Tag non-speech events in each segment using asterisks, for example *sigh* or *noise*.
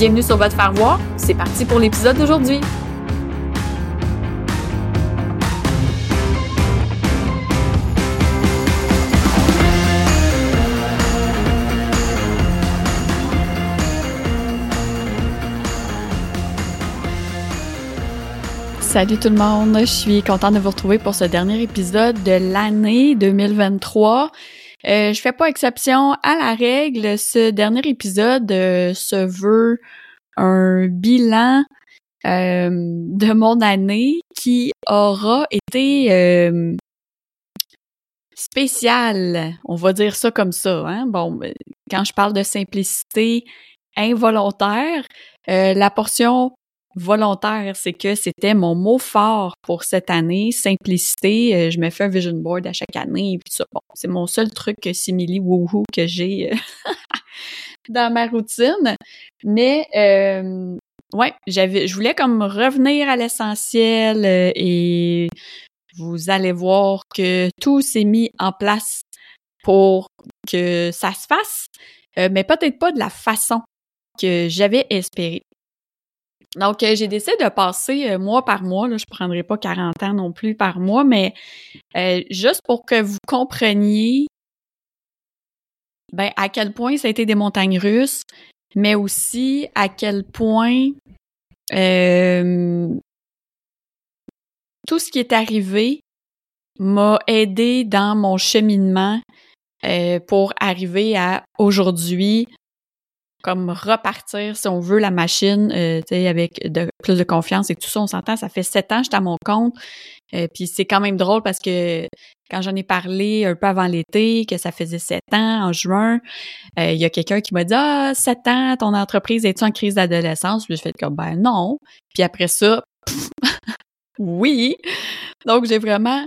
Bienvenue sur votre faire voir. C'est parti pour l'épisode d'aujourd'hui. Salut tout le monde, je suis contente de vous retrouver pour ce dernier épisode de l'année 2023. Euh, je fais pas exception à la règle. Ce dernier épisode euh, se veut un bilan euh, de mon année qui aura été spécial. On va dire ça comme ça. Hein? Bon, ben, quand je parle de simplicité involontaire, la portion volontaire, c'est que c'était mon mot fort pour cette année, simplicité. Euh, je me fais un vision board à chaque année, puis ça. Bon, c'est mon seul truc simili woohoo que j'ai euh, *laughs* dans ma routine. Mais euh, ouais, j'avais, je voulais comme revenir à l'essentiel euh, et vous allez voir que tout s'est mis en place pour que ça se fasse, mais peut-être pas de la façon que j'avais espéré. Donc, euh, j'ai décidé de passer euh, mois par mois. Là, je prendrai pas 40 ans non plus par mois, mais euh, juste pour que vous compreniez ben, à quel point ça a été des montagnes russes, mais aussi à quel point tout ce qui est arrivé m'a aidé dans mon cheminement pour arriver à aujourd'hui comme repartir, si on veut, la machine, euh, tu sais, avec de, plus de confiance et tout ça. On s'entend, ça fait sept ans que j'étais à mon compte. Euh, puis c'est quand même drôle parce que quand j'en ai parlé un peu avant l'été, que ça faisait sept ans, en juin, euh, il y a quelqu'un qui m'a dit « Ah, sept ans, ton entreprise est-tu en crise d'adolescence? » Puis j'ai fait comme « Ben non. » Puis après ça, *laughs* oui! Donc j'ai vraiment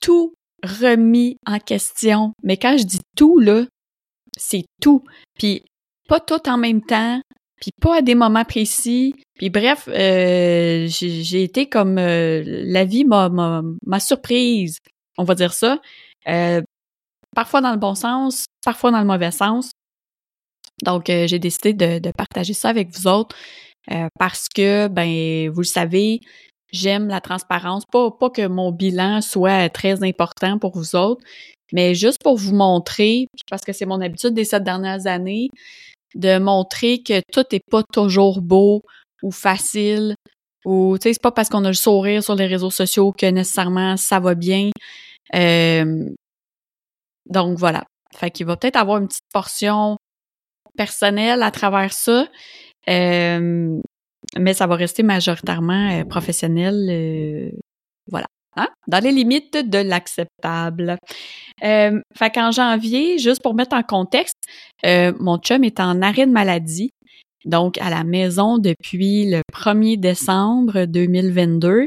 tout remis en question. Mais quand je dis tout, là, c'est tout. Puis pas tout en même temps, puis pas à des moments précis. Puis bref, euh, j'ai été comme euh, la vie m'a surprise, on va dire ça. Euh, parfois dans le bon sens, parfois dans le mauvais sens. Donc j'ai décidé de, de, partager ça avec vous autres parce que ben vous le savez, j'aime la transparence. Pas pas que mon bilan soit très important pour vous autres, mais juste pour vous montrer, parce que c'est mon habitude des sept dernières années, de montrer que tout n'est pas toujours beau ou facile ou tu sais c'est pas parce qu'on a le sourire sur les réseaux sociaux que nécessairement ça va bien. Euh, donc voilà. Fait qu'il va peut-être avoir une petite portion personnelle à travers ça. Euh, mais ça va rester majoritairement euh, professionnel. voilà. Hein? Dans les limites de l'acceptable. Euh, fait qu'en janvier, juste pour mettre en contexte, euh, mon chum est en arrêt de maladie, donc à la maison depuis le 1er décembre 2022.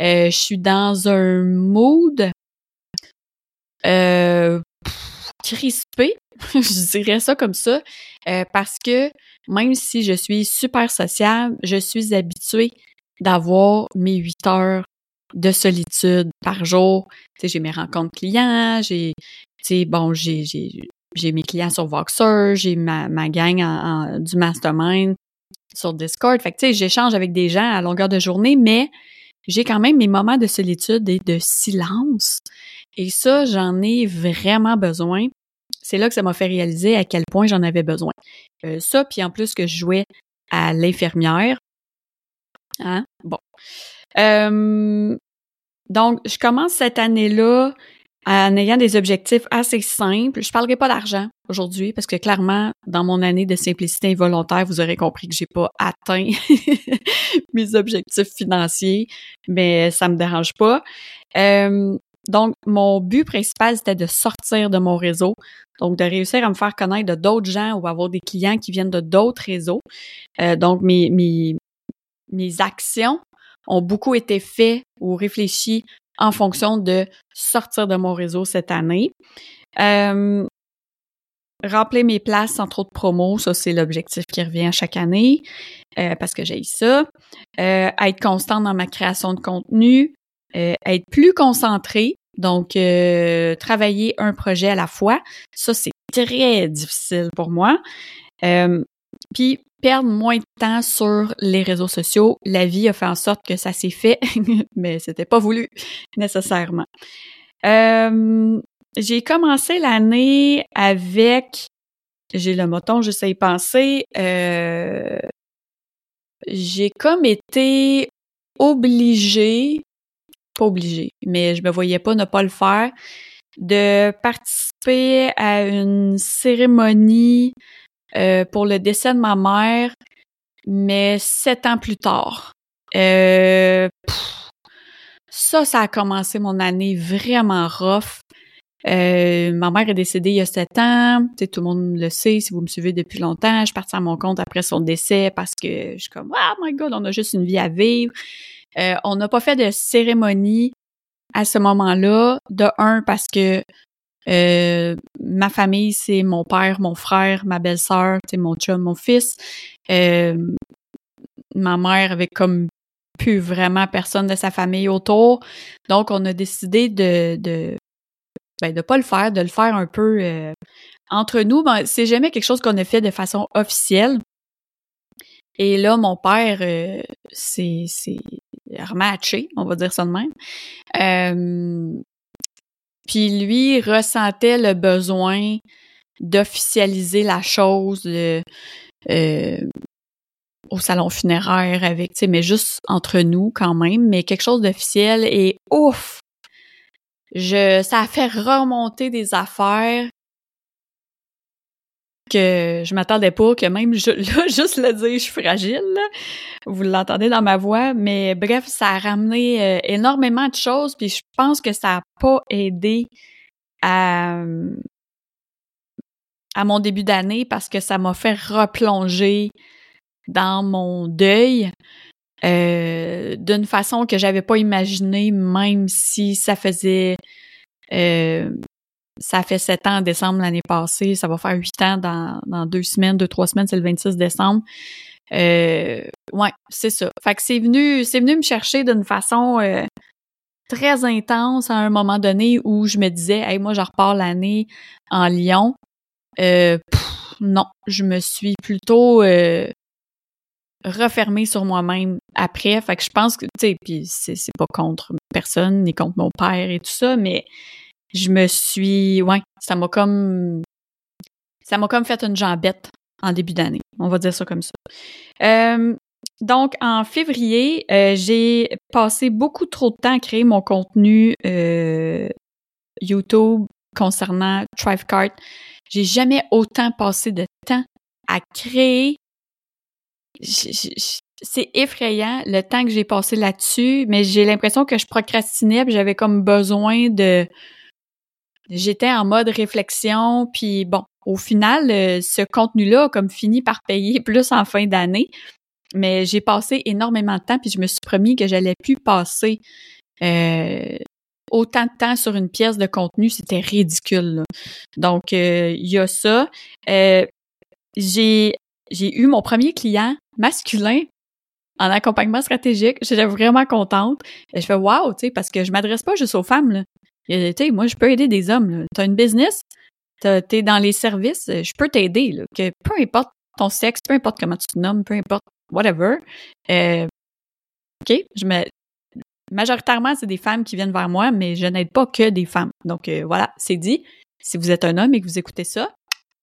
Euh, je suis dans un mood euh, crispé, *laughs* je dirais ça comme ça, euh, parce que même si je suis super sociable, je suis habituée d'avoir mes huit heures de solitude par jour. Tu sais, j'ai mes rencontres clients, j'ai, tu sais, bon, j'ai, j'ai, mes clients sur Voxer, j'ai ma, ma gang en, du mastermind sur Discord. Fait que, tu sais, j'échange avec des gens à longueur de journée, mais j'ai quand même mes moments de solitude et de silence. Et ça, j'en ai vraiment besoin. C'est là que ça m'a fait réaliser à quel point j'en avais besoin. Euh, ça, puis en plus que je jouais à l'infirmière, Hein? Bon. Euh, donc, je commence cette année-là en ayant des objectifs assez simples. Je parlerai pas d'argent aujourd'hui parce que clairement, dans mon année de simplicité involontaire, vous aurez compris que j'ai pas atteint *laughs* mes objectifs financiers, mais ça me dérange pas. Euh, donc, mon but principal, c'était de sortir de mon réseau. Donc, de réussir à me faire connaître de d'autres gens ou avoir des clients qui viennent de d'autres réseaux. Euh, donc, mes, mes, mes actions ont beaucoup été faites ou réfléchies en fonction de sortir de mon réseau cette année. Euh, remplir mes places sans trop de promos, ça c'est l'objectif qui revient chaque année euh, parce que j'ai ça. Euh, être constante dans ma création de contenu, euh, être plus concentré, donc travailler un projet à la fois. Ça c'est très difficile pour moi. Puis perdre moins de temps sur les réseaux sociaux. La vie a fait en sorte que ça s'est fait, *laughs* mais c'était pas voulu nécessairement. Euh, j'ai commencé l'année avec, j'ai le moton, je sais y penser, euh, j'ai comme été obligée, pas obligée, mais je me voyais pas ne pas le faire, de participer à une cérémonie euh, pour le décès de ma mère, mais sept ans plus tard. Euh, ça, ça a commencé mon année vraiment rough. Euh, ma mère est décédée il y a sept ans. tout le monde le sait si vous me suivez depuis longtemps. Je suis partie à mon compte après son décès parce que je suis comme Oh my god, on a juste une vie à vivre. Euh, on n'a pas fait de cérémonie à ce moment-là. De un, parce que euh, ma famille, c'est mon père, mon frère, ma belle-sœur, mon chum, mon fils. Euh, ma mère avait comme plus vraiment personne de sa famille autour. Donc, on a décidé de, de, ben, de pas le faire, de le faire un peu euh, entre nous. Ben, c'est jamais quelque chose qu'on a fait de façon officielle. Et là, mon père, c'est, c'est rematché, on va dire ça de même. Euh, puis lui ressentait le besoin d'officialiser la chose euh, au salon funéraire avec, tu sais, mais juste entre nous quand même, mais quelque chose d'officiel et ouf! Je, ça a fait remonter des affaires que je m'attendais pas, que même je, *laughs* là, juste le dire, je suis fragile. Vous l'entendez dans ma voix, mais bref, ça a ramené euh, énormément de choses, puis je pense que ça a pas aidé à, à mon début d'année parce que ça m'a fait replonger dans mon deuil euh, d'une façon que j'avais pas imaginé, même si ça faisait euh, ça fait sept ans en décembre l'année passée, ça va faire huit ans dans, dans deux semaines, deux, trois semaines, c'est le 26 décembre. Euh, ouais, c'est ça. Fait que c'est venu, c'est venu me chercher d'une façon euh, très intense à un moment donné où je me disais, hey, moi, je repars l'année en Lyon. Euh, non, je me suis plutôt euh, refermée sur moi-même après. Fait que je pense que, tu sais, puis c'est, c'est pas contre personne ni contre mon père et tout ça, mais je me suis, ouais, ça m'a comme, ça m'a comme fait une jambette en début d'année. On va dire ça comme ça. Euh, donc, en février, euh, j'ai passé beaucoup trop de temps à créer mon contenu euh, YouTube concernant Thrivecart. J'ai jamais autant passé de temps à créer. C'est effrayant le temps que j'ai passé là-dessus, mais j'ai l'impression que je procrastinais, j'avais comme besoin de j'étais en mode réflexion, puis bon, au final, euh, ce contenu-là a comme fini par payer *laughs* plus en fin d'année, mais j'ai passé énormément de temps, puis je me suis promis que j'allais plus passer euh, autant de temps sur une pièce de contenu, c'était ridicule. Donc, euh, il y a ça. j'ai eu mon premier client masculin en accompagnement stratégique. J'étais vraiment contente. Et je fais wow, tu sais, parce que je m'adresse pas juste aux femmes. Tu sais, moi, je peux aider des hommes. Tu as une business, t'es dans les services, je peux t'aider. Que peu importe ton sexe, peu importe comment tu te nommes, peu importe whatever. Euh, OK? Je me... Majoritairement, c'est des femmes qui viennent vers moi, mais je n'aide pas que des femmes. Donc euh, voilà, c'est dit. Si vous êtes un homme et que vous écoutez ça,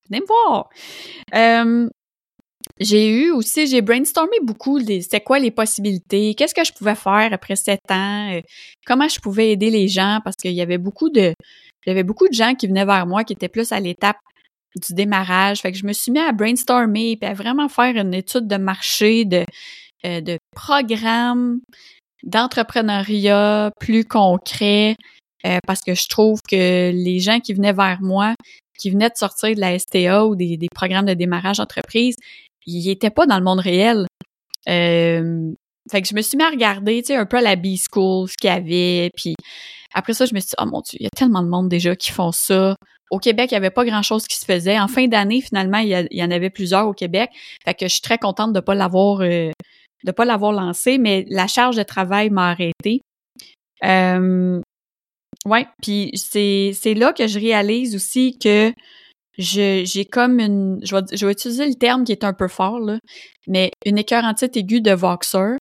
venez me voir. Euh, j'ai eu aussi, j'ai brainstormé beaucoup c'était quoi les possibilités, qu'est-ce que je pouvais faire après sept ans, euh, comment je pouvais aider les gens parce qu'il y avait beaucoup de, avait beaucoup de gens qui venaient vers moi qui étaient plus à l'étape du démarrage. Fait que je me suis mis à brainstormer puis à vraiment faire une étude de marché, de, euh, de programmes d'entrepreneuriat plus concret euh, parce que je trouve que les gens qui venaient vers moi, qui venaient de sortir de la STA ou des, des programmes de démarrage d'entreprise, ils étaient pas dans le monde réel. Euh, fait que je me suis mis à regarder, tu sais, un peu à la B-School, ce qu'il y avait, puis après ça, je me suis dit, oh mon Dieu, il y a tellement de monde déjà qui font ça. Au Québec, il n'y avait pas grand-chose qui se faisait. En fin d'année, finalement, il y, en avait plusieurs au Québec. Fait que je suis très contente de pas l'avoir euh, de pas l'avoir lancé, mais la charge de travail m'a arrêté. Euh, ouais, puis c'est là que je réalise aussi que j'ai comme une je vais, je vais utiliser le terme qui est un peu fort là, mais une écœurantite aiguë de Voxer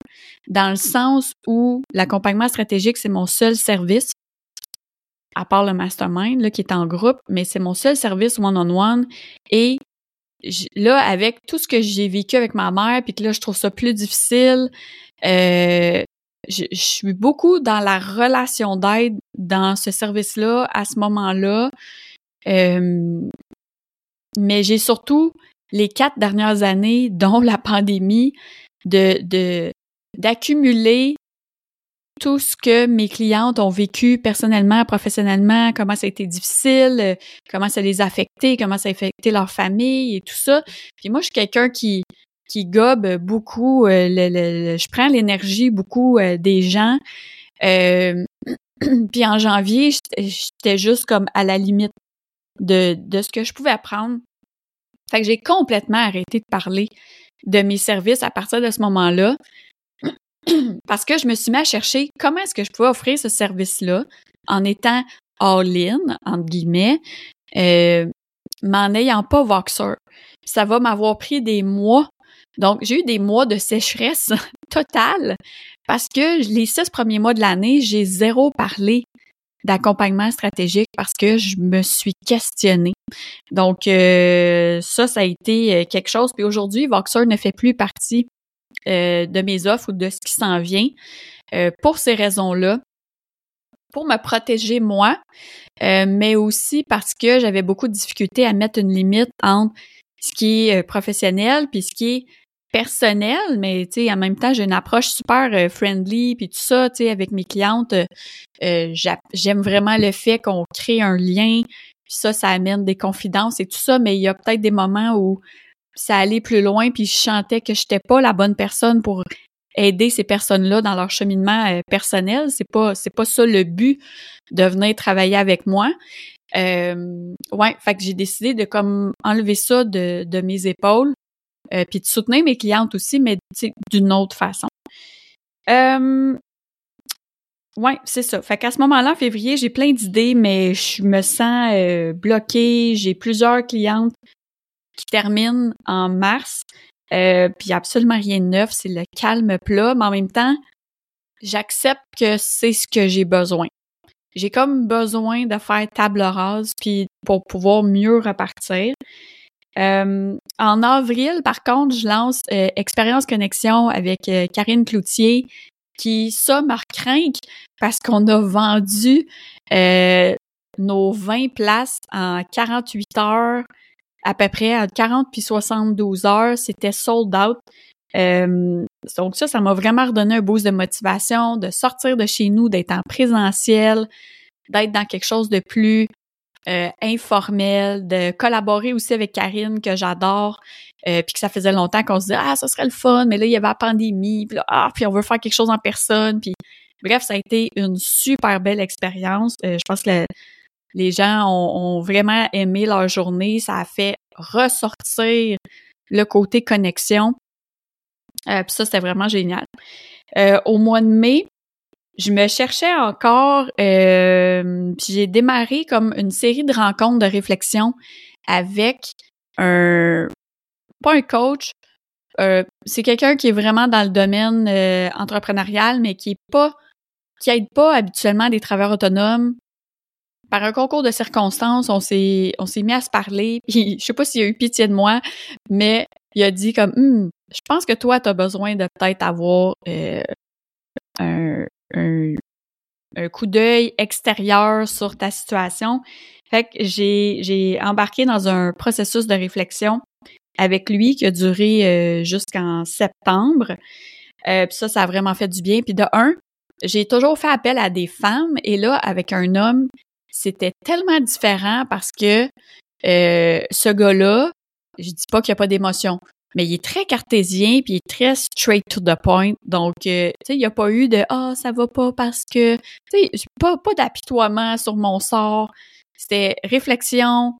dans le sens où l'accompagnement stratégique c'est mon seul service à part le mastermind là, qui est en groupe, mais c'est mon seul service one-on-one et là avec tout ce que j'ai vécu avec ma mère puis que là je trouve ça plus difficile euh, je, suis beaucoup dans la relation d'aide dans ce service-là à ce moment-là. Euh, mais j'ai surtout les quatre dernières années, dont la pandémie, de d'accumuler tout ce que mes clientes ont vécu personnellement, professionnellement, comment ça a été difficile, euh, comment ça les a affectés, comment ça a affecté leur famille et tout ça. Puis moi, je suis quelqu'un qui qui gobe beaucoup, euh, le, je prends l'énergie beaucoup euh, des gens. *clears throat* puis en janvier, j'étais juste comme à la limite de, de ce que je pouvais apprendre. Fait que j'ai complètement arrêté de parler de mes services à partir de ce moment-là *clears throat* parce que je me suis mis à chercher comment est-ce que je pouvais offrir ce service-là en étant all-in, entre guillemets, euh, mais en n'ayant pas Voxer. Ça va m'avoir pris des mois. Donc, j'ai eu des mois de sécheresse *laughs* totale parce que les six premiers mois de l'année, j'ai zéro parlé d'accompagnement stratégique parce que je me suis questionnée. Donc euh, ça, ça a été euh, quelque chose. Puis aujourd'hui, Voxer ne fait plus partie euh, de mes offres ou de ce qui s'en vient pour ces raisons-là, pour me protéger moi, mais aussi parce que j'avais beaucoup de difficultés à mettre une limite entre ce qui est professionnel puis ce qui est personnel, mais tu sais, en même temps, j'ai une approche super euh, friendly, puis tout ça, tu sais, avec mes clientes, euh, euh, j'aime vraiment le fait qu'on crée un lien, puis ça, ça amène des confidences et tout ça, mais il y a peut-être des moments où ça allait plus loin, puis je sentais que j'étais pas la bonne personne pour aider ces personnes-là dans leur cheminement personnel. C'est pas, c'est pas ça le but de venir travailler avec moi. Euh, ouais, fait que j'ai décidé de comme enlever ça de, de mes épaules, euh, puis de soutenir mes clientes aussi, mais d'une autre façon. Euh, ouais, c'est ça. Fait qu'à ce moment-là, en février, j'ai plein d'idées, mais je me sens euh, bloquée. J'ai plusieurs clientes qui terminent en mars. Euh, puis absolument rien de neuf, c'est le calme plat, mais en même temps, j'accepte que c'est ce que j'ai besoin. J'ai comme besoin de faire table rase puis pour pouvoir mieux repartir. Euh, en avril, par contre, je lance euh, Expérience Connexion avec euh, Karine Cloutier, qui, ça, m'a parce qu'on a vendu nos 20 places en 48 heures, à peu près, entre 40 puis 72 heures. C'était sold out. donc ça, ça m'a vraiment redonné un boost de motivation, de sortir de chez nous, d'être en présentiel, d'être dans quelque chose de plus euh, informel, de collaborer aussi avec Karine que j'adore, euh, puis que ça faisait longtemps qu'on se disait ah ça serait le fun, mais là il y avait la pandémie, puis là, ah puis on veut faire quelque chose en personne, puis bref ça a été une super belle expérience. Euh, je pense que les gens ont, vraiment aimé leur journée, ça a fait ressortir le côté connexion. puis ça c'était vraiment génial. au mois de mai, je me cherchais encore, euh, puis j'ai démarré comme une série de rencontres de réflexion avec un, pas un coach, euh, c'est quelqu'un qui est vraiment dans le domaine euh, entrepreneurial, mais qui est pas, qui aide pas habituellement des travailleurs autonomes. Par un concours de circonstances, on s'est, on s'est mis à se parler. *laughs* Puis, je sais pas s'il a eu pitié de moi, mais il a dit comme, hum, je pense que toi, tu as besoin de peut-être avoir un, un, coup d'œil extérieur sur ta situation. Fait que j'ai, embarqué dans un processus de réflexion avec lui qui a duré euh, jusqu'en septembre. Euh, puis ça, ça a vraiment fait du bien. Puis de un, j'ai toujours fait appel à des femmes et là, avec un homme, c'était tellement différent parce que euh, ce gars-là, je dis pas qu'il n'y a pas d'émotion, mais il est très cartésien puis il est très straight to the point. Donc, euh, tu sais, il n'y a pas eu de ah ça va pas parce que, tu sais, pas pas d'apitoiement sur mon sort. C'était réflexion,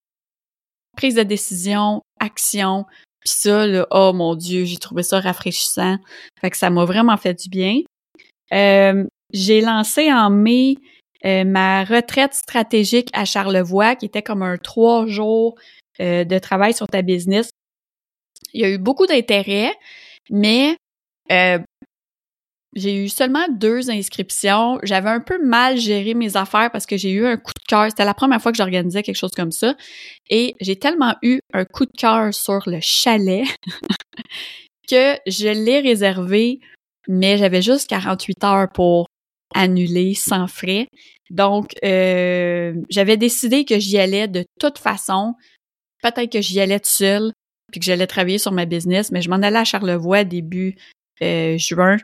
prise de décision, action. Puis ça, là, oh mon Dieu, j'ai trouvé ça rafraîchissant. Fait que ça m'a vraiment fait du bien. Euh, j'ai lancé en mai euh, ma retraite stratégique à Charlevoix, qui était comme un trois jours de travail sur ta business. Il y a eu beaucoup d'intérêt, mais j'ai eu seulement deux inscriptions. J'avais un peu mal géré mes affaires parce que j'ai eu un coup de cœur. C'était la première fois que j'organisais quelque chose comme ça. Et j'ai tellement eu un coup de cœur sur le chalet *laughs* que je l'ai réservé, mais j'avais juste 48 heures pour annuler sans frais. Donc, euh, j'avais décidé que j'y allais de toute façon. Peut-être que j'y allais tout seul, puis que j'allais travailler sur ma business, mais je m'en allais à Charlevoix début euh, juin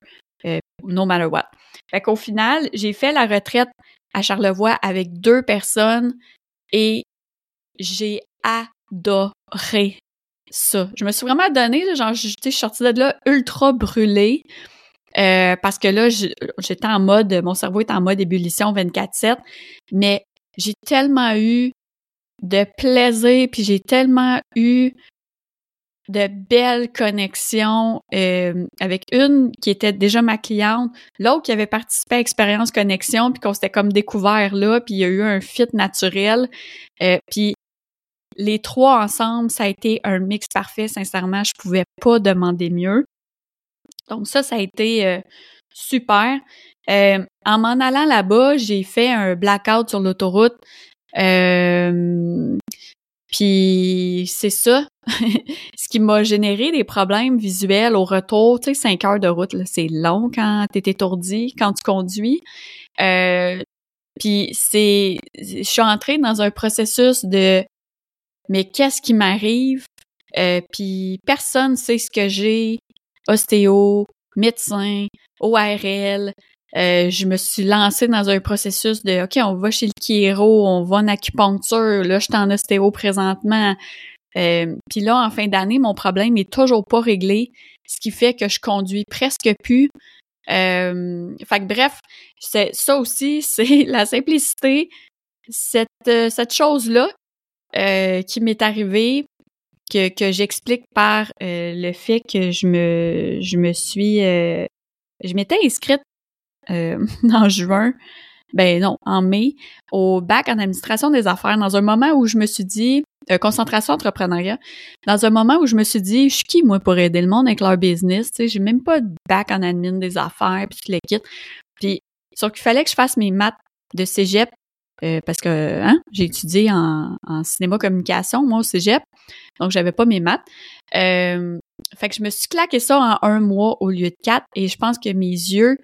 euh, no matter what. Fait qu'au final, j'ai fait la retraite à Charlevoix avec deux personnes et j'ai adoré ça. Je me suis vraiment donné, genre, j'étais sortie de là ultra brûlée. Euh, parce que là, j'étais en mode, mon cerveau est en mode ébullition 24-7, mais j'ai tellement eu de plaisir, puis j'ai tellement eu de belles connexions euh, avec une qui était déjà ma cliente, l'autre qui avait participé à Expérience Connexion, puis qu'on s'était comme découvert là, puis il y a eu un fit naturel. Euh, puis les trois ensemble, ça a été un mix parfait. Sincèrement, je pouvais pas demander mieux. Donc ça, ça a été euh, super. en m'en allant là-bas, j'ai fait un blackout sur l'autoroute. Puis c'est ça, *laughs* ce qui m'a généré des problèmes visuels au retour. Tu sais, cinq heures de route, c'est long quand t'es étourdi, quand tu conduis. Euh, puis c'est, je suis entrée dans un processus de, mais qu'est-ce qui m'arrive? Euh, puis personne sait ce que j'ai, ostéo, médecin, ORL, euh, je me suis lancée dans un processus de OK, on va chez le chiro, on va en acupuncture, là, je suis en ostéo présentement. Euh, Puis là, en fin d'année, mon problème n'est toujours pas réglé, ce qui fait que je conduis presque plus. Euh, fait que bref, c'est ça aussi, *laughs* c'est la simplicité, cette, euh, cette chose-là euh, qui m'est arrivée, que, que j'explique par le fait que je me je me suis je m'étais inscrite euh, *laughs* en juin, ben non, en mai, au bac en administration des affaires, dans un moment où je me suis dit, euh, concentration entrepreneuriat, dans un moment où je me suis dit, je suis qui moi pour aider le monde avec leur business, tu sais, j'ai même pas de bac en admin des affaires, puis tout le kit. Puis, sauf qu'il fallait que je fasse mes maths de cégep, euh, parce que hein, j'ai étudié en, en, cinéma communication, moi, au cégep, donc j'avais pas mes maths. Euh, fait que je me suis claqué ça en un mois au lieu de quatre, et je pense que mes yeux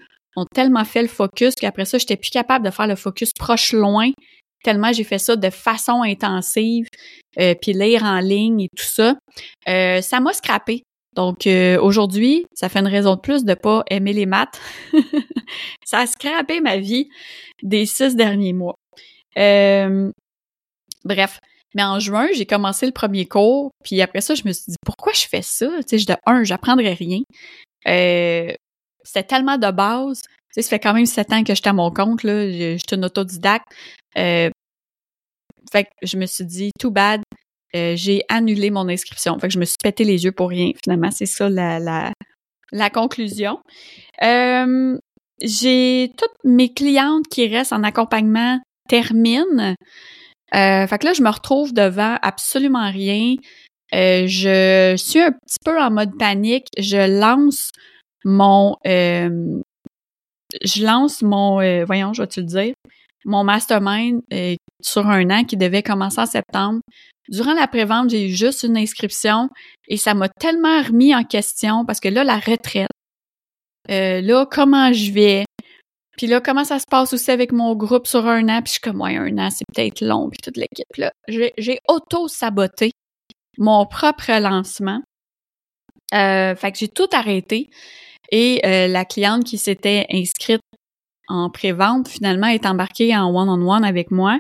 tellement fait le focus qu'après ça, j'étais plus capable de faire le focus proche-loin, tellement j'ai fait ça de façon intensive, euh, puis lire en ligne et tout ça. Euh, ça m'a scrappé. Donc euh, aujourd'hui, ça fait une raison de plus de pas aimer les maths. *laughs* ça a scrappé ma vie des six derniers mois. bref, mais en juin, j'ai commencé le premier cours, puis après ça, je me suis dit pourquoi je fais ça? Tu sais, de un, j'apprendrai rien. Euh, c'était tellement de base. Tu sais, ça fait quand même sept ans que j'étais à mon compte, là. J'étais une autodidacte. Euh, fait que je me suis dit, too bad, euh, j'ai annulé mon inscription. Fait que je me suis pété les yeux pour rien. Finalement, c'est ça la, la, la conclusion. Euh, j'ai toutes mes clientes qui restent en accompagnement terminent. Euh, fait que là, je me retrouve devant absolument rien. Euh, je suis un petit peu en mode panique. Je lance mon euh, je lance mon euh, voyons, je vais te le dire, mon mastermind euh, sur un an qui devait commencer en septembre. durant la prévente, j'ai eu juste une inscription et ça m'a tellement remis en question parce que là, la retraite, là, comment je vais, puis là, comment ça se passe aussi avec mon groupe sur un an, puis je suis comme, un an, c'est peut-être long, puis toute l'équipe. Là, j'ai auto-saboté mon propre lancement. Fait que j'ai tout arrêté. Et euh, la cliente qui s'était inscrite en pré-vente, finalement, est embarquée en one-on-one avec moi.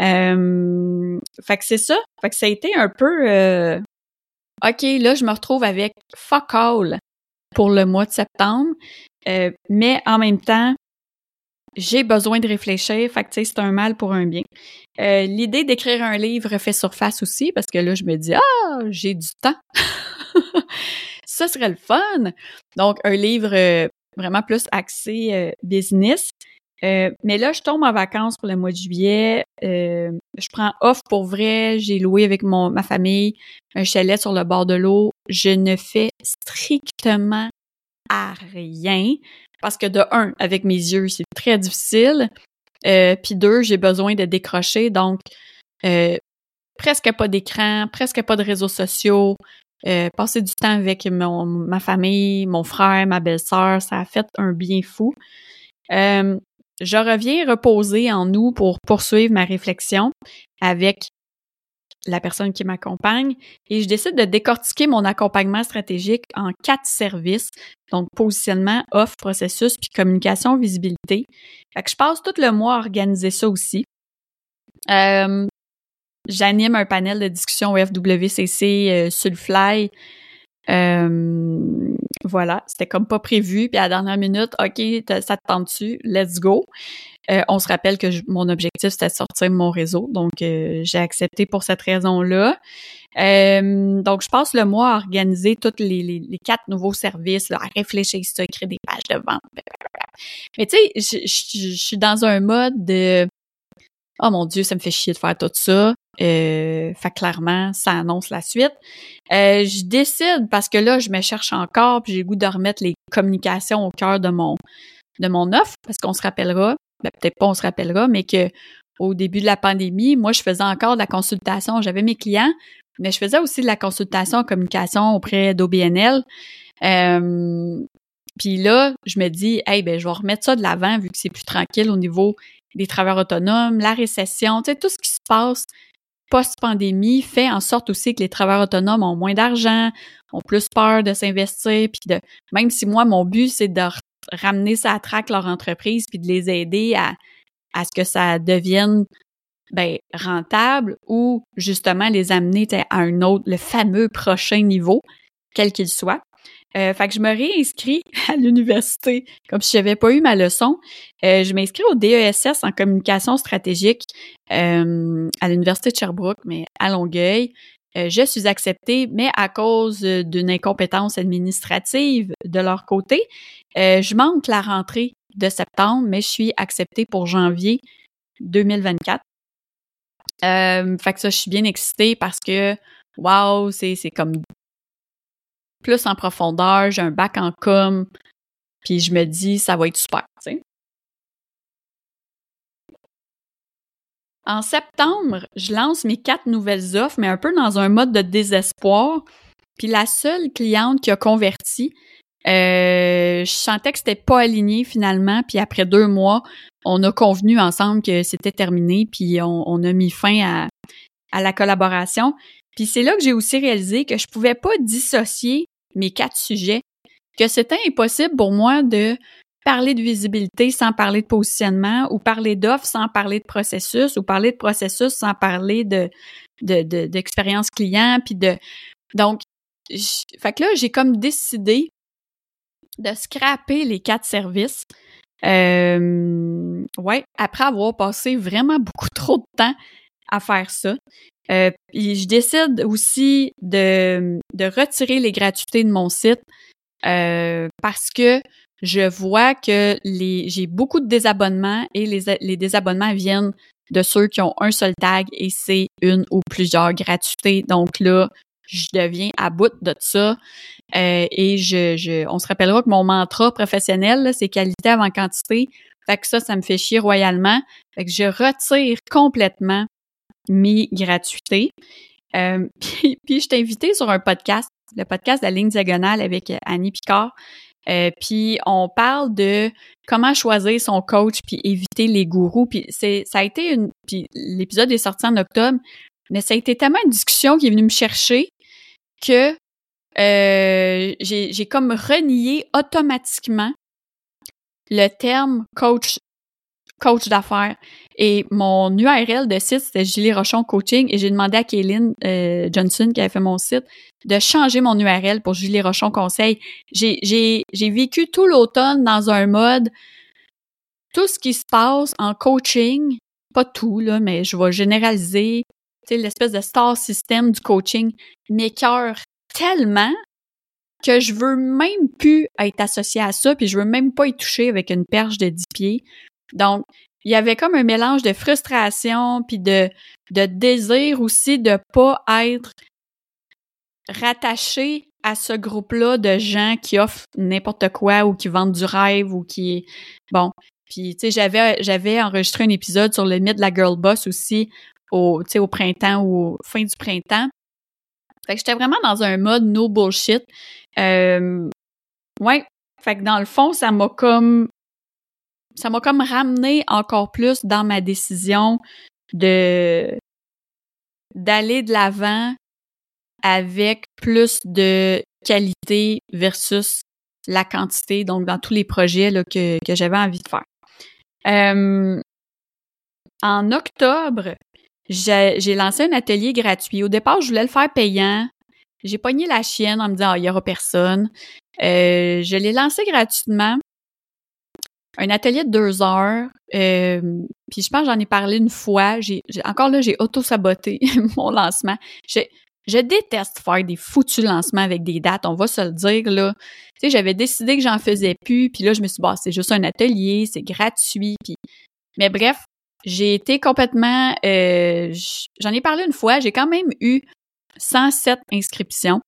Euh, fait que c'est ça. Fait que ça a été un peu... Euh, OK, là, je me retrouve avec fuck all pour le mois de septembre. Mais en même temps, j'ai besoin de réfléchir. Fait que, c'est un mal pour un bien. L'idée d'écrire un livre fait surface aussi parce que là, je me dis, ah, j'ai du temps. *laughs* ça serait le fun. Donc, un livre euh, vraiment plus axé euh, business. Euh, mais là, je tombe en vacances pour le mois de juillet. je prends off pour vrai. J'ai loué avec mon, ma famille un chalet sur le bord de l'eau. Je ne fais strictement à rien parce que de un, avec mes yeux, c'est très difficile. Puis deux, j'ai besoin de décrocher. Donc, presque pas d'écran, presque pas de réseaux sociaux. Euh, passer du temps avec mon, ma famille, mon frère, ma belle-sœur, ça a fait un bien fou. Euh, je reviens reposer en nous pour poursuivre ma réflexion avec la personne qui m'accompagne et je décide de décortiquer mon accompagnement stratégique en quatre services, donc positionnement, offre, processus, puis communication, visibilité. Fait que je passe tout le mois à organiser ça aussi. Euh, j'anime un panel de discussion au FWCC euh, sur le fly. Euh, voilà, c'était comme pas prévu. Puis à la dernière minute, OK, ça te tente dessus, let's go. Euh, on se rappelle que mon objectif, c'était de sortir mon réseau. Donc, j'ai accepté pour cette raison-là. donc, je passe le mois à organiser tous les, quatre nouveaux services, à réfléchir ça, écrire des pages de vente. Mais tu sais, je suis dans un mode de oh mon Dieu, ça me fait chier de faire tout ça. Euh, fait clairement, ça annonce la suite. Euh, je décide parce que là, je me cherche encore, puis j'ai goût de remettre les communications au cœur de mon de mon offre, parce qu'on se rappellera, ben, peut-être pas on se rappellera, mais que au début de la pandémie, moi, je faisais encore de la consultation. J'avais mes clients, mais je faisais aussi de la consultation en communication auprès d'OBNL. Euh, puis là, je me dis, hey, ben, je vais remettre ça de l'avant vu que c'est plus tranquille au niveau des travailleurs autonomes, la récession, tu sais, tout ce qui se passe post-pandémie fait en sorte aussi que les travailleurs autonomes ont moins d'argent, ont plus peur de s'investir, puis de même si moi mon but c'est de ramener ça à traque leur entreprise puis de les aider à, à ce que ça devienne ben, rentable ou justement les amener à un autre, le fameux prochain niveau, quel qu'il soit. Euh, fait que je me réinscris *laughs* à l'université comme si j'avais pas eu ma leçon. Euh, je m'inscris au DESS en communication stratégique euh, à l'université de Sherbrooke, mais à Longueuil. Euh, je suis acceptée, mais à cause d'une incompétence administrative de leur côté, je manque la rentrée de septembre, mais je suis acceptée pour janvier 2024. fait que ça, je suis bien excitée parce que, wow, c'est comme plus en profondeur, j'ai un bac en com, puis je me dis, ça va être super. En septembre, je lance mes quatre nouvelles offres, mais un peu dans un mode de désespoir. Puis la seule cliente qui a converti, euh, je sentais que c'était pas aligné finalement. Puis après deux mois, on a convenu ensemble que c'était terminé, puis on, a mis fin à, à la collaboration. Puis c'est là que j'ai aussi réalisé que je pouvais pas dissocier mes quatre sujets, que c'était impossible pour moi de parler de visibilité sans parler de positionnement ou parler d'offres sans parler de processus ou parler de processus sans parler de d'expérience client puis de donc fait que là j'ai comme décidé de scraper les quatre services. Euh, ouais après avoir passé vraiment beaucoup *laughs* trop de temps à faire ça euh, je décide aussi de, de retirer les gratuités de mon site euh, parce que je vois que les j'ai beaucoup de désabonnements et les, les désabonnements viennent de ceux qui ont un seul tag et c'est une ou plusieurs gratuités. Donc là, je deviens à bout de ça. Euh, et je, je, on se rappellera que mon mantra professionnel, c'est qualité avant quantité. Fait que ça, ça me fait chier royalement. Fait que je retire complètement mes gratuités. Euh, *laughs* puis, je t'ai invité sur un podcast, le podcast de la ligne diagonale avec Annie Picard. Euh, puis on parle de comment choisir son coach puis éviter les gourous. Puis c'est ça a été une puis l'épisode est sorti en octobre, mais ça a été tellement une discussion qui est venue me chercher que euh, j'ai comme renié automatiquement le terme coach coach d'affaires. Et mon URL de site, c'était Julie Rochon Coaching. Et j'ai demandé à Kaylin euh, Johnson, qui avait fait mon site, de changer mon URL pour Julie Rochon Conseil. J'ai vécu tout l'automne dans un mode, tout ce qui se passe en coaching, pas tout, là, mais je vais généraliser, l'espèce de star system du coaching m'écœure tellement que je veux même plus être associée à ça, puis je veux même pas y toucher avec une perche de 10 pieds. Donc, il y avait comme un mélange de frustration puis de, de désir aussi de pas être rattaché à ce groupe-là de gens qui offrent n'importe quoi ou qui vendent du rêve ou qui bon. Puis tu sais j'avais j'avais enregistré un épisode sur le mythe de la girl boss aussi au tu sais au printemps ou fin du printemps. Fait que j'étais vraiment dans un mode no bullshit. Euh, ouais. Fait que dans le fond ça m'a comme ça m'a comme ramené encore plus dans ma décision de d'aller de l'avant avec plus de qualité versus la quantité, donc dans tous les projets là, que, que j'avais envie de faire. Euh, en octobre, j'ai lancé un atelier gratuit. Au départ, je voulais le faire payant. J'ai pogné la chienne en me disant, ah, il y aura personne. Euh, je l'ai lancé gratuitement un atelier de deux heures. Euh, puis je pense j'en ai parlé une fois. J'ai, encore là, j'ai auto-saboté *laughs* mon lancement. Je, déteste faire des foutus lancements avec des dates, on va se le dire, là. Tu sais, j'avais décidé que j'en faisais plus, puis là, je me suis dit, bah, c'est juste un atelier, c'est gratuit. Mais bref, j'ai été complètement... Euh, j'en ai parlé une fois, j'ai quand même eu 107 inscriptions.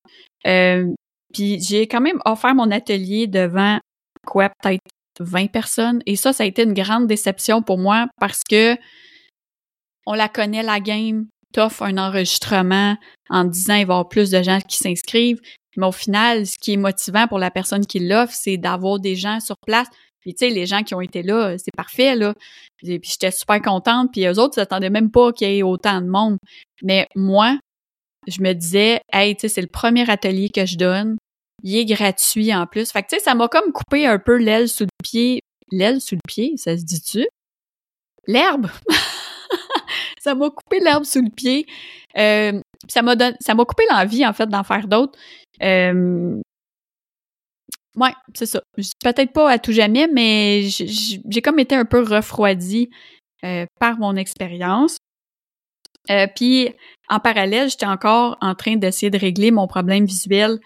Euh, puis j'ai quand même offert mon atelier devant quoi, peut-être 20 personnes. Et ça, ça a été une grande déception pour moi parce que on la connaît, la game, t'offre un enregistrement en disant il va y avoir plus de gens qui s'inscrivent. Mais au final, ce qui est motivant pour la personne qui l'offre, c'est d'avoir des gens sur place. Puis tu sais, les gens qui ont été là, c'est parfait, là. Et puis j'étais super contente. Puis eux autres, ils s'attendaient même pas qu'il y ait autant de monde. Mais moi, je me disais, hey, tu sais, c'est le premier atelier que je donne il est gratuit en plus. Fait que tu sais, ça m'a comme coupé un peu l'aile sous le pied. L'aile sous le pied, ça se dit-tu? L'herbe! *laughs* ça m'a coupé l'herbe sous le pied. Euh, ça m'a ça m'a coupé l'envie, en fait, d'en faire d'autres. Euh, ouais, c'est ça. Peut-être pas à tout jamais, mais j'ai comme été un peu refroidie euh, par mon expérience. Euh, puis en parallèle, j'étais encore en train d'essayer de régler mon problème visuel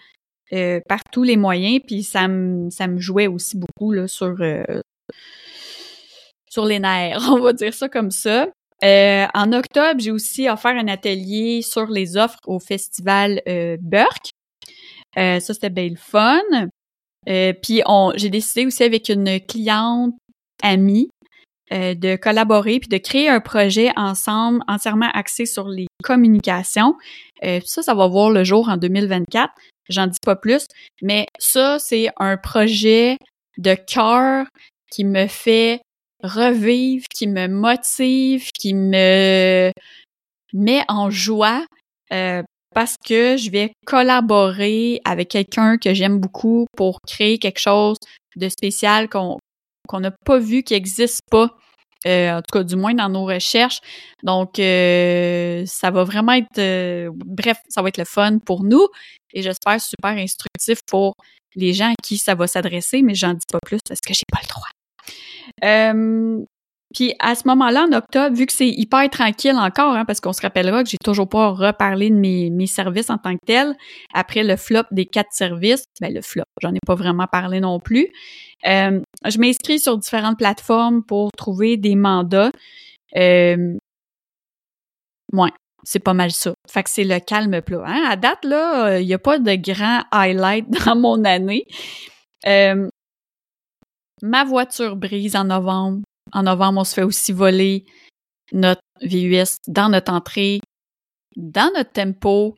euh, par tous les moyens, puis ça me ça me jouait aussi beaucoup là, sur euh, sur les nerfs, *laughs* on va dire ça comme ça. Euh, en octobre, j'ai aussi offert un atelier sur les offres au festival Burke. ça, c'était bien le fun. puis j'ai décidé aussi avec une cliente amie de collaborer puis de créer un projet ensemble entièrement axé sur les communications. ça, ça va voir le jour en 2024. J'en dis pas plus, mais ça, c'est un projet de cœur qui me fait revivre, qui me motive, qui me met en joie euh, parce que je vais collaborer avec quelqu'un que j'aime beaucoup pour créer quelque chose de spécial qu'on n'a pas vu, qui n'existe pas euh, en tout cas du moins dans nos recherches. Donc, euh, ça va vraiment être, euh, bref, ça va être le fun pour nous et j'espère super instructif pour les gens à qui ça va s'adresser, mais j'en dis pas plus parce que j'ai pas le droit. Puis à ce moment-là, en octobre, vu que c'est hyper tranquille encore, hein, parce qu'on se rappellera que j'ai toujours pas reparlé de mes, mes services en tant que tel, après le flop des quatre services, ben le flop, j'en ai pas vraiment parlé non plus. Euh, je m'inscris sur différentes plateformes pour trouver des mandats. Euh, ouais, c'est pas mal ça. Fait que c'est le calme plat. Hein? À date, là, il n'y a pas de grand highlight *laughs* dans mon année. Euh, ma voiture brise en novembre. En novembre, on se fait aussi voler notre VUS dans notre entrée dans notre tempo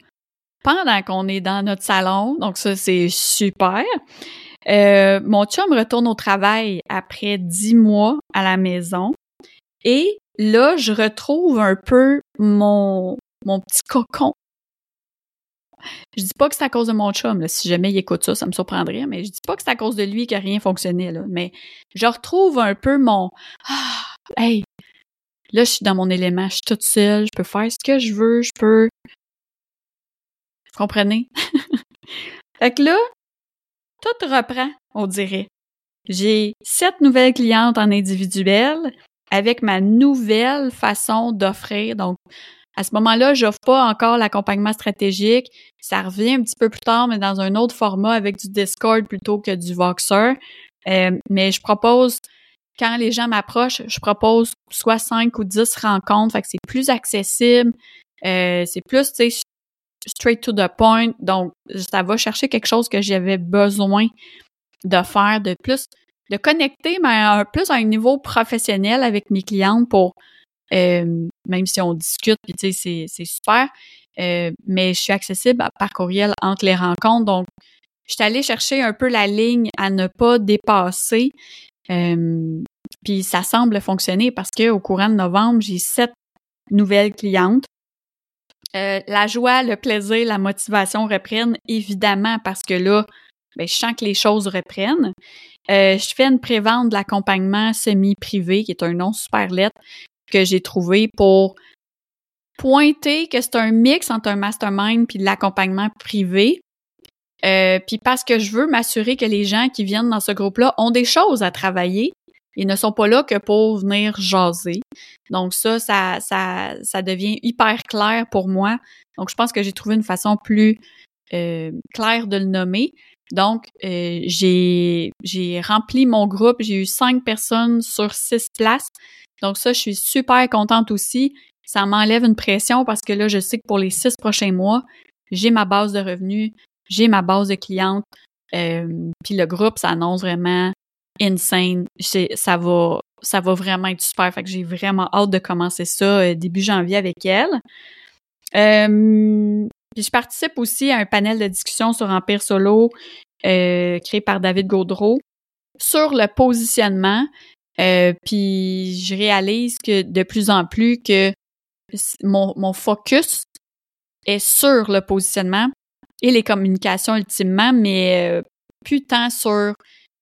pendant qu'on est dans notre salon. Donc ça, c'est super. Euh, mon chum retourne au travail après dix mois à la maison. Et là, je retrouve un peu mon, mon petit cocon. Je dis pas que c'est à cause de mon chum, si jamais il écoute ça, ça me surprendrait, mais je dis pas que c'est à cause de lui que rien fonctionnait. Mais je retrouve un peu mon Ah, hey, là, je suis dans mon élément, je suis toute seule, je peux faire ce que je veux, je peux. Vous comprenez? *laughs* fait que là, tout reprend, on dirait. J'ai sept nouvelles clientes en individuel avec ma nouvelle façon d'offrir. Donc, à ce moment-là, j'offre pas encore l'accompagnement stratégique. Ça revient un petit peu plus tard, mais dans un autre format avec du Discord plutôt que du Voxer. Euh, mais je propose, quand les gens m'approchent, je propose soit 5 ou 10 rencontres. Fait que c'est plus accessible. Euh, c'est plus, tu sais, straight to the point. Donc, ça va chercher quelque chose que j'avais besoin de faire, de plus, de connecter, mais plus à un niveau professionnel avec mes clientes pour, euh, même si on discute, puis tu sais, c'est super, euh, mais je suis accessible par courriel entre les rencontres. Donc, je suis allée chercher un peu la ligne à ne pas dépasser. Euh, puis ça semble fonctionner parce qu'au courant de novembre, j'ai sept nouvelles clientes. Euh, la joie, le plaisir, la motivation reprennent, évidemment, parce que là, ben, je sens que les choses reprennent. Euh, je fais une prévente de l'accompagnement semi-privé, qui est un nom super lettre que j'ai trouvé pour pointer que c'est un mix entre un mastermind puis de l'accompagnement privé. Euh, puis parce que je veux m'assurer que les gens qui viennent dans ce groupe-là ont des choses à travailler, ils ne sont pas là que pour venir jaser. Donc ça, ça, ça, ça devient hyper clair pour moi. Donc je pense que j'ai trouvé une façon plus euh, claire de le nommer. Donc euh, j'ai j'ai rempli mon groupe. J'ai eu cinq personnes sur six places. Donc ça, je suis super contente aussi. Ça m'enlève une pression parce que là, je sais que pour les six prochains mois, j'ai ma base de revenus, j'ai ma base de clientes. Euh, puis le groupe, ça annonce vraiment insane. Ça va, ça va vraiment être super. Fait que j'ai vraiment hâte de commencer ça euh, début janvier avec elle. Euh, je participe aussi à un panel de discussion sur Empire Solo créé par David Gaudreau sur le positionnement. Puis je réalise que de plus en plus que mon, mon focus est sur le positionnement et les communications ultimement, mais plus tant sur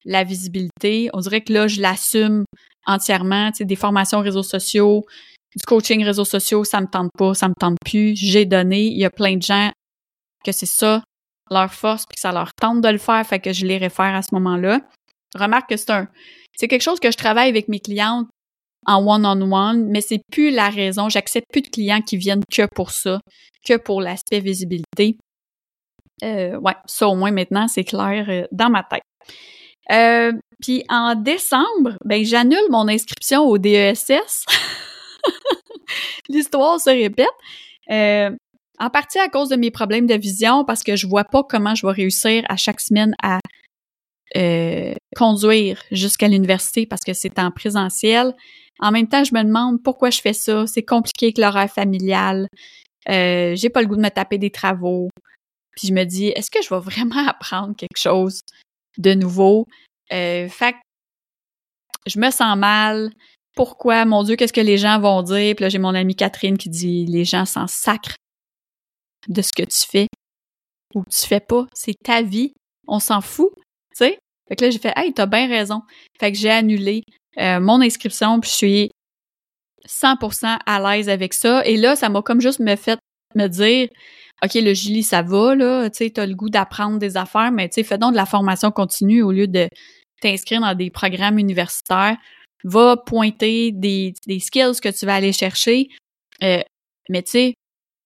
la visibilité. On dirait que là, je l'assume entièrement. Tu sais, des formations réseaux sociaux, du coaching réseaux sociaux, ça me tente pas, ça me tente plus. J'ai donné. Il y a plein de gens que c'est ça leur force puis que ça leur tente de le faire, fait que je les réfère à ce moment-là. Remarque que c'est un, c'est quelque chose que je travaille avec mes clientes en one-on-one, mais c'est plus la raison. J'accepte plus de clients qui viennent que pour ça, que pour l'aspect visibilité. Euh, ouais, ça au moins maintenant, c'est clair euh, dans ma tête. Euh, puis en décembre, ben j'annule mon inscription au DESS. *laughs* L'histoire se répète. En partie à cause de mes problèmes de vision, parce que je vois pas comment je vais réussir à chaque semaine à euh, conduire jusqu'à l'université parce que c'est en présentiel. En même temps, je me demande pourquoi je fais ça. C'est compliqué avec l'horaire familial. Euh, j'ai pas le goût de me taper des travaux. Puis je me dis, est-ce que je vais vraiment *laughs* apprendre quelque chose de nouveau? Euh, fait je me sens mal. Pourquoi? Mon Dieu, qu'est-ce que les gens vont dire? Puis là, j'ai mon amie Catherine qui dit les gens s'en sacrent de ce que tu fais ou tu fais pas. C'est ta vie. On s'en fout. Fait que là, j'ai fait Hey, t'as bien raison. Fait que j'ai annulé euh, mon inscription, puis je suis 100% à l'aise avec ça. Et là, ça m'a comme juste me fait me dire OK, le Julie, ça va, là, tu sais, t'as le goût d'apprendre des affaires, mais tu sais, fais donc de la formation continue au lieu de t'inscrire dans des programmes universitaires. Va pointer des, des skills que tu vas aller chercher. Euh, mais tu sais,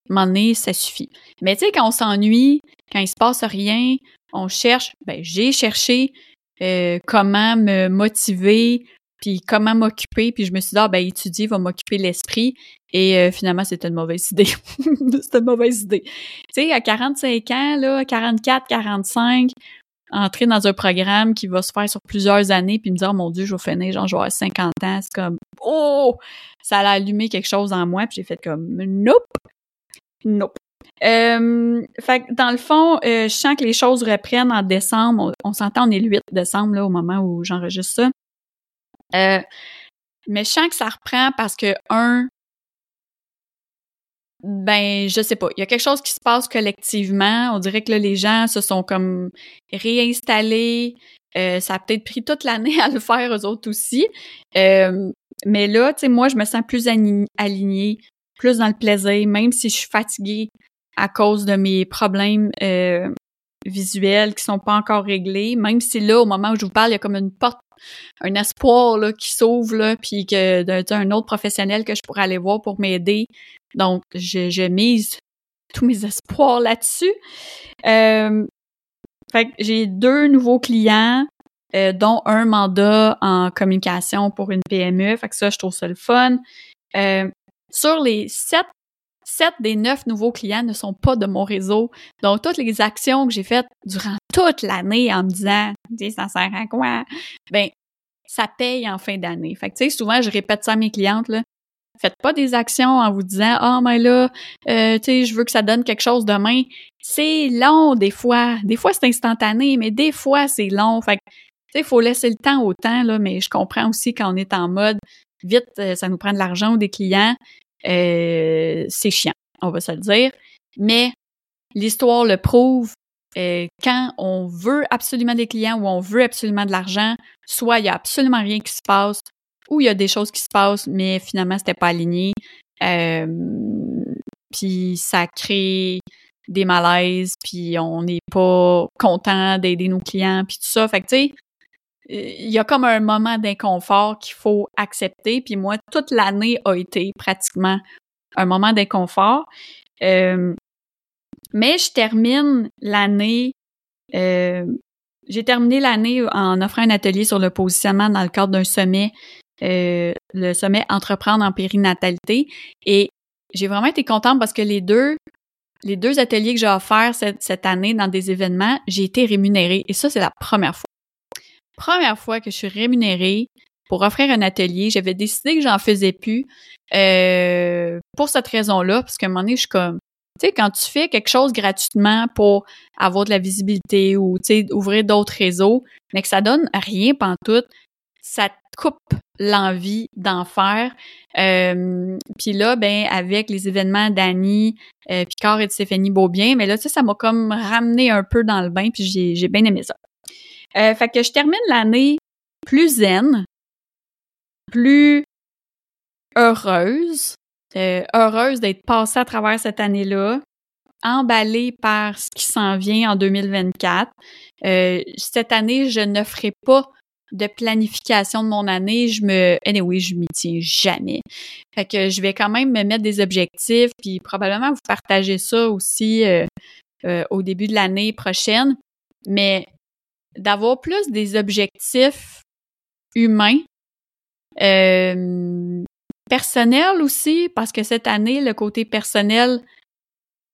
à un moment donné, ça suffit. Mais tu sais, quand on s'ennuie, quand il se passe rien, on cherche, ben j'ai cherché euh, comment me motiver, puis comment m'occuper, puis je me suis dit, ah, ben, étudier va m'occuper l'esprit, et euh, finalement, c'était une mauvaise *laughs* idée. c'était une mauvaise idée. Tu sais, à 45 ans, là, 44, 45, entrer dans un programme qui va se faire sur plusieurs années, puis me dire, oh, mon Dieu, je vais finir, genre, je vais avoir 50 ans, c'est comme, oh! Ça a allumé quelque chose en moi, puis j'ai fait comme, nope! Nope. Euh, fait dans le fond, euh, je sens que les choses reprennent en décembre. On, s'entend, on est le 8 décembre, là, au moment où j'enregistre ça. Euh, mais je sens que ça reprend parce que, un, ben, je sais pas. Il y a quelque chose qui se passe collectivement. On dirait que là, les gens se sont comme réinstallés. Euh, ça a peut-être pris toute l'année *laughs* à le faire, eux autres aussi. Euh, mais là, tu sais, moi, je me sens plus alignée, plus dans le plaisir, même si je suis fatiguée à cause de mes problèmes euh, visuels qui sont pas encore réglés. Même si là, au moment où je vous parle, il y a comme une porte, un espoir là, qui s'ouvre, puis que d'un autre professionnel que je pourrais aller voir pour m'aider. Donc, je, mise tous mes espoirs là-dessus. Euh, fait que j'ai deux nouveaux clients, euh, dont un mandat en communication pour une PME. Fait que ça, je trouve ça le fun. Sur les sept, sept des neuf nouveaux clients ne sont pas de mon réseau. Donc, toutes les actions que j'ai faites durant toute l'année en me disant, ça sert à quoi? Ben, ça paye en fin d'année. Fait que, tu sais, souvent, je répète ça à mes clientes, là. Faites pas des actions en vous disant Ah, mais là, euh, tu sais, je veux que ça donne quelque chose demain. C'est long des fois. Des fois, c'est instantané, mais des fois, c'est long. Fait que, tu sais, il faut laisser le temps au temps, là, mais je comprends aussi quand on est en mode vite, euh, ça nous prend de l'argent ou des clients. Euh, c'est chiant, on va se le dire. Mais l'histoire le prouve. quand on veut absolument des clients ou on veut absolument de l'argent, soit il y a absolument rien qui se passe, où il y a des choses qui se passent, mais finalement, c'était pas aligné. Euh, puis ça crée des malaises, puis on n'est pas content d'aider nos clients, puis tout ça. Fait que, tu sais, il y a comme un moment d'inconfort qu'il faut accepter. Puis moi, toute l'année a été pratiquement un moment d'inconfort. Euh, mais je termine l'année euh, j'ai terminé l'année en offrant un atelier sur le positionnement dans le cadre d'un sommet euh, le sommet Entreprendre en périnatalité. Et j'ai vraiment été contente parce que les deux, les deux ateliers que j'ai offerts cette, cette année dans des événements, j'ai été rémunérée. Et ça, c'est la première fois. Première fois que je suis rémunérée pour offrir un atelier. J'avais décidé que j'en faisais plus euh, pour cette raison-là, parce qu'à un moment donné, je suis comme, tu sais, quand tu fais quelque chose gratuitement pour avoir de la visibilité ou, tu sais, ouvrir d'autres réseaux, mais que ça donne rien tout ça te coupe l'envie d'en faire. Euh, puis là, ben avec les événements d'Annie euh, Picard et de Stéphanie Beaubien, mais là, tu sais, ça m'a comme ramené un peu dans le bain, puis j'ai bien aimé ça. Euh, fait que je termine l'année plus zen, plus heureuse, euh, heureuse d'être passée à travers cette année-là, emballée par ce qui s'en vient en 2024. Euh, cette année, je ne ferai pas de planification de mon année, je me anyway, je m'y tiens jamais. Fait que je vais quand même me mettre des objectifs puis probablement vous partager ça aussi euh, euh, au début de l'année prochaine, mais d'avoir plus des objectifs humains euh, personnels aussi parce que cette année le côté personnel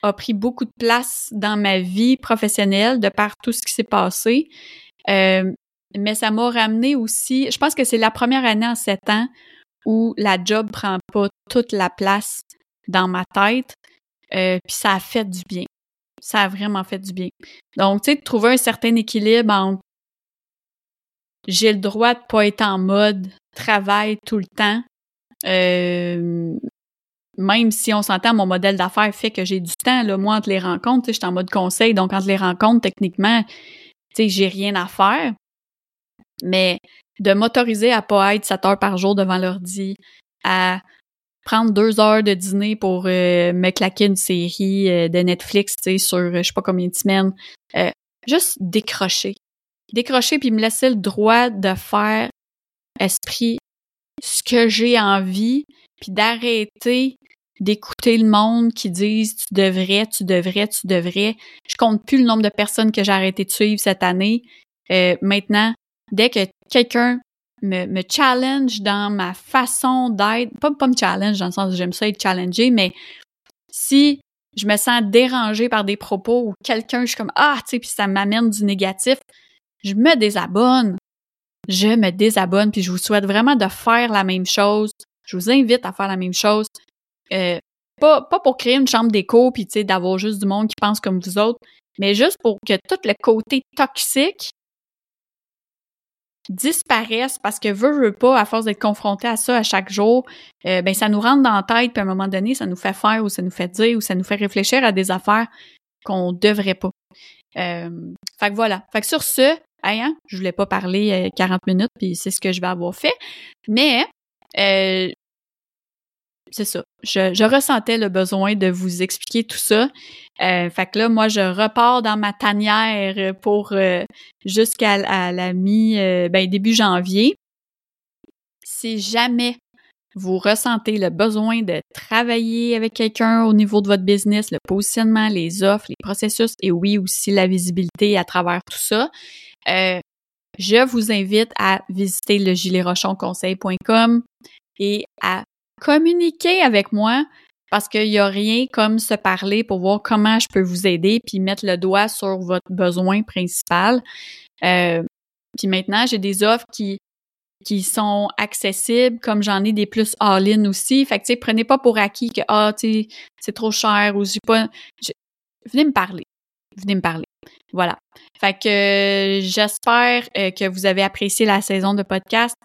a pris beaucoup de place dans ma vie professionnelle de par tout ce qui s'est passé. Euh, mais ça m'a ramené aussi, je pense que c'est la première année en sept ans où la job prend pas toute la place dans ma tête, euh, puis ça a fait du bien. Ça a vraiment fait du bien. Donc, tu sais, de trouver un certain équilibre entre j'ai le droit de pas être en mode travail tout le temps, euh, même si on s'entend, mon modèle d'affaires fait que j'ai du temps, là, moi, entre les rencontres, je suis en mode conseil, donc entre les rencontres, techniquement, tu sais, j'ai rien à faire. Mais de m'autoriser à pas être 7 heures par jour devant l'ordi, à prendre deux heures de dîner pour euh, me claquer une série euh, de Netflix, tu sais, sur euh, je sais pas combien de semaines. juste décrocher. Décrocher puis me laisser le droit de faire esprit ce que j'ai envie puis d'arrêter d'écouter le monde qui disent tu devrais, tu devrais, tu devrais. Je compte plus le nombre de personnes que j'ai arrêté de suivre cette année. maintenant, dès que quelqu'un me, challenge dans ma façon d'être, pas, pas me challenge dans le sens où j'aime ça être challengé, mais si je me sens dérangée par des propos ou quelqu'un, je suis comme ah, tu sais, puis ça m'amène du négatif, je me désabonne. Je me désabonne, puis je vous souhaite vraiment de faire la même chose. Je vous invite à faire la même chose. Euh, pas, pas pour créer une chambre d'écho puis d'avoir juste du monde qui pense comme vous autres, mais juste pour que tout le côté toxique disparaissent parce que veut, veut pas, à force d'être confronté à ça à chaque jour, euh, ben ça nous rentre dans la tête, puis à un moment donné, ça nous fait faire ou ça nous fait dire ou ça nous fait réfléchir à des affaires qu'on devrait pas. Euh, fait que voilà. Fait que sur ce, hein, je voulais pas parler 40 euh, minutes, puis c'est ce que je vais avoir fait. Mais euh, c'est ça. Je, ressentais le besoin de vous expliquer tout ça. Euh, fait que là, moi, je repars dans ma tanière pour euh, jusqu'à la mi, euh, ben, début janvier. Si jamais vous ressentez le besoin de travailler avec quelqu'un au niveau de votre business, le positionnement, les offres, les processus et oui aussi la visibilité à travers tout ça, je vous invite à visiter le giletrochonconseil.com et à communiquer avec moi parce qu'il n'y a rien comme se parler pour voir comment je peux vous aider puis mettre le doigt sur votre besoin principal. Euh, puis maintenant, j'ai des offres qui qui sont accessibles, comme j'en ai des plus all-in aussi. Fait que, tu sais, prenez pas pour acquis que, ah, tu c'est trop cher ou j'ai pas... Venez me parler. Venez me parler. Voilà. Fait que j'espère euh, que vous avez apprécié la saison de podcast.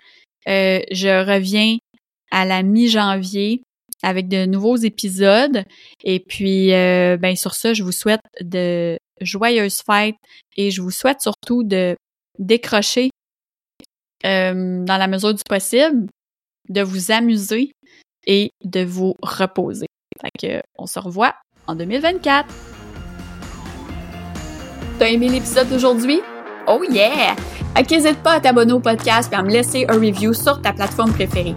Euh, je reviens à la mi-janvier avec de nouveaux épisodes. Et puis, euh, ben sur ça, je vous souhaite de joyeuses fêtes et je vous souhaite surtout de décrocher euh, dans la mesure du possible, de vous amuser et de vous reposer. Fait que, on se revoit en 2024. T'as aimé l'épisode d'aujourd'hui? Oh yeah! N'hésite pas à t'abonner au podcast et à me laisser un review sur ta plateforme préférée.